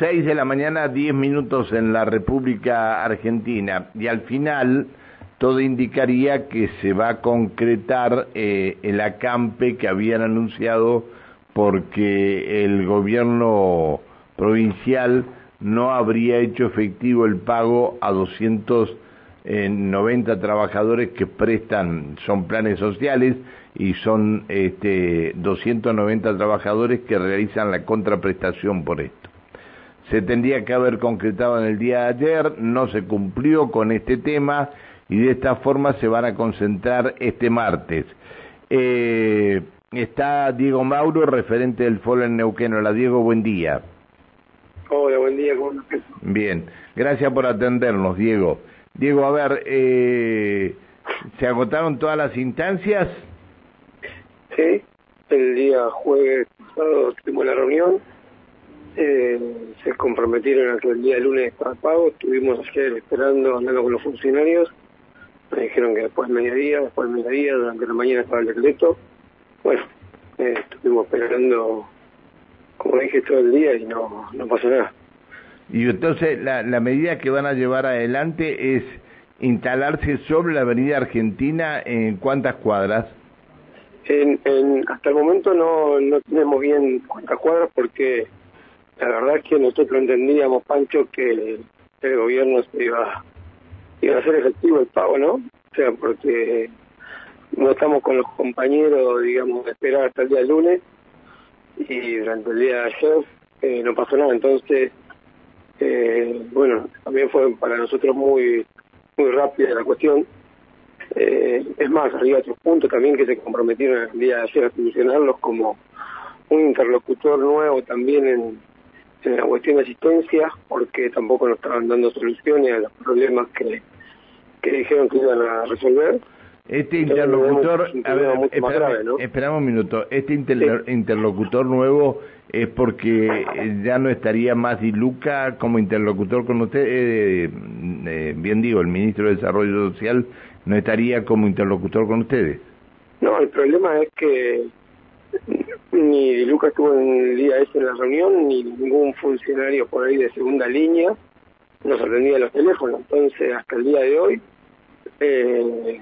6 de la mañana, 10 minutos en la República Argentina. Y al final, todo indicaría que se va a concretar eh, el acampe que habían anunciado porque el gobierno provincial no habría hecho efectivo el pago a 290 trabajadores que prestan, son planes sociales y son este, 290 trabajadores que realizan la contraprestación por esto. Se tendría que haber concretado en el día de ayer, no se cumplió con este tema y de esta forma se van a concentrar este martes. Eh, está Diego Mauro, referente del Foro en Neuquén. Hola Diego, buen día. Hola, buen día, ¿cómo estás? Bien, gracias por atendernos, Diego. Diego, a ver, eh, ¿se agotaron todas las instancias? Sí, el día jueves pasado tuvimos la reunión, eh, se comprometieron a que el día lunes estaba pago, estuvimos ayer esperando, hablando con los funcionarios, me dijeron que después mediodía, después mediodía, durante la mañana estaba el decreto, bueno, eh, estuvimos esperando, como dije, todo el día y no, no pasó nada. Y entonces la, la medida que van a llevar adelante es instalarse sobre la avenida Argentina en cuántas cuadras? En, en, hasta el momento no, no tenemos bien cuántas cuadras porque la verdad es que nosotros entendíamos, Pancho, que el gobierno se iba, iba a hacer efectivo el pago, ¿no? O sea, porque no estamos con los compañeros, digamos, de esperar hasta el día lunes y durante el día de ayer eh, no pasó nada. Entonces, eh, bueno, también fue para nosotros muy muy rápida la cuestión. Eh, es más, había otros puntos también que se comprometieron el día de ayer a solucionarlos como un interlocutor nuevo también en, en la cuestión de asistencia, porque tampoco nos estaban dando soluciones a los problemas que, que dijeron que iban a resolver. Este interlocutor, a ver, esperame, un minuto, este inter, sí. interlocutor nuevo es porque ya no estaría más Diluca como interlocutor con usted, eh, eh, bien digo, el ministro de Desarrollo Social no estaría como interlocutor con ustedes. No, el problema es que ni Diluca estuvo en el día ese en la reunión, ni ningún funcionario por ahí de segunda línea nos atendía los teléfonos, entonces hasta el día de hoy... Eh,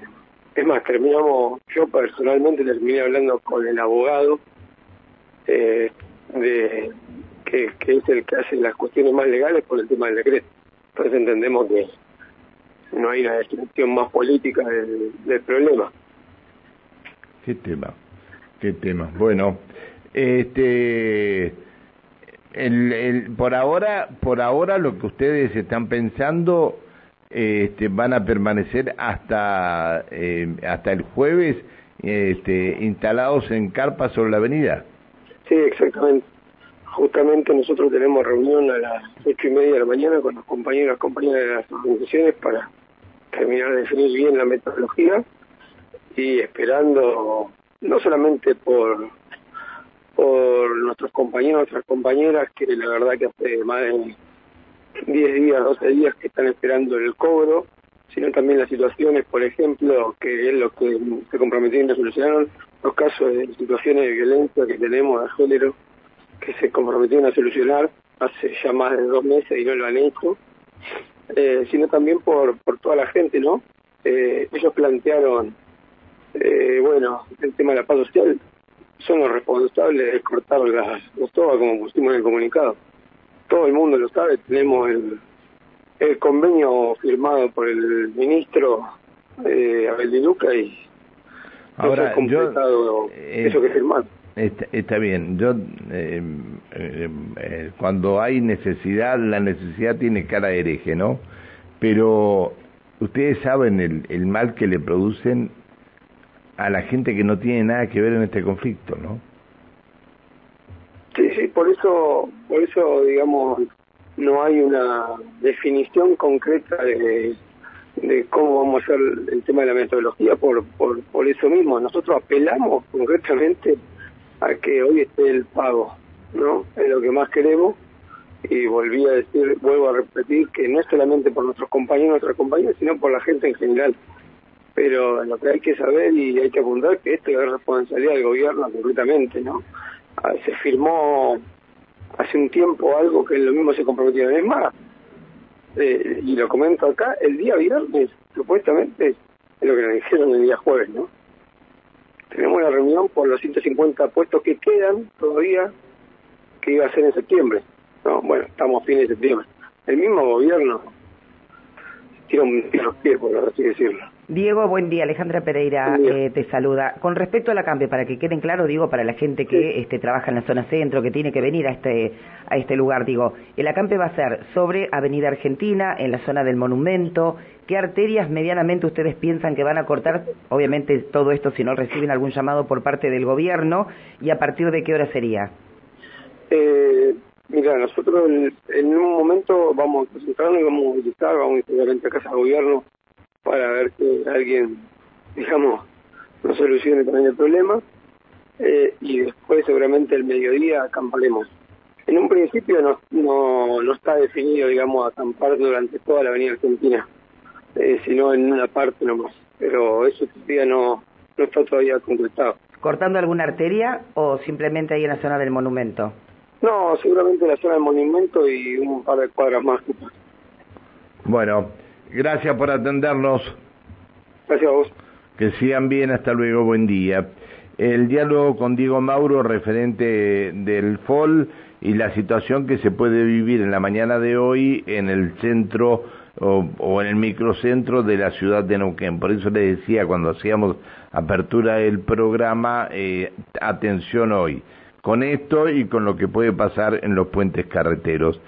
es más, terminamos, yo personalmente terminé hablando con el abogado eh, de que, es el que hace las cuestiones más legales por el tema del decreto. Entonces entendemos que no hay una definición más política del, del problema. ¿Qué tema? ¿Qué tema? Bueno, este por ahora por ahora lo que ustedes están pensando este, van a permanecer hasta eh, hasta el jueves este, instalados en carpas sobre la avenida. Sí, exactamente. Justamente nosotros tenemos reunión a las ocho y media de la mañana con los compañeros y compañeras de las organizaciones para terminar de definir bien la metodología y esperando no solamente por por nuestros compañeros, nuestras compañeras, que la verdad que hace más de 10 días, 12 días que están esperando el cobro, sino también las situaciones, por ejemplo, que es lo que se comprometieron a solucionar, los casos de situaciones de violencia que tenemos a género, que se comprometieron a solucionar hace ya más de dos meses y no lo han hecho, eh, sino también por, por toda la gente, ¿no? Eh, ellos plantearon, eh, bueno, el tema de la paz social, son los responsables de cortar las, los como pusimos en el comunicado todo el mundo lo sabe, tenemos el, el convenio firmado por el ministro eh, Abel de Luca y Ahora, eso, yo, eh, eso que firmar. Está, está, bien, yo eh, eh, cuando hay necesidad, la necesidad tiene cara de hereje, ¿no? Pero ustedes saben el, el mal que le producen a la gente que no tiene nada que ver en este conflicto, ¿no? Sí, sí, por eso, por eso, digamos, no hay una definición concreta de, cómo vamos a hacer el tema de la metodología por, por, por eso mismo. Nosotros apelamos concretamente a que hoy esté el pago, ¿no? Es lo que más queremos y volví a decir, vuelvo a repetir que no es solamente por nuestros compañeros, nuestras compañeras, sino por la gente en general. Pero lo que hay que saber y hay que apuntar que esto es responsabilidad del gobierno concretamente, ¿no? se firmó hace un tiempo algo que lo mismo se comprometieron. Es más, eh, y lo comento acá, el día viernes, supuestamente, es lo que nos dijeron el día jueves, ¿no? Tenemos una reunión por los 150 puestos que quedan todavía, que iba a ser en septiembre. ¿no? Bueno, estamos a fines de septiembre. El mismo gobierno tira un los pies, por así decirlo. Diego, buen día. Alejandra Pereira eh, te saluda. Con respecto a la CAMPE, para que queden claro, digo, para la gente que este, trabaja en la zona centro, que tiene que venir a este, a este lugar, digo, el acampe va a ser sobre Avenida Argentina, en la zona del monumento. ¿Qué arterias medianamente ustedes piensan que van a cortar? Obviamente todo esto si no reciben algún llamado por parte del gobierno. ¿Y a partir de qué hora sería? Eh, mira, nosotros en, un momento vamos a presentarnos y vamos a visitar, vamos a ir a casa de gobierno para ver que alguien, digamos, no solucione también el problema. Eh, y después seguramente el mediodía acamparemos. En un principio no, no, no está definido, digamos, acampar durante toda la avenida Argentina, eh, sino en una parte nomás. Pero eso todavía no, no está todavía concretado. ¿Cortando alguna arteria o simplemente ahí en la zona del monumento? No, seguramente en la zona del monumento y un par de cuadras más. Bueno, Gracias por atendernos. Gracias a vos. Que sigan bien, hasta luego, buen día. El diálogo con Diego Mauro, referente del FOL y la situación que se puede vivir en la mañana de hoy en el centro o, en el microcentro de la ciudad de Neuquén. Por eso le decía cuando hacíamos apertura del programa, eh, atención hoy, con esto y con lo que puede pasar en los puentes carreteros.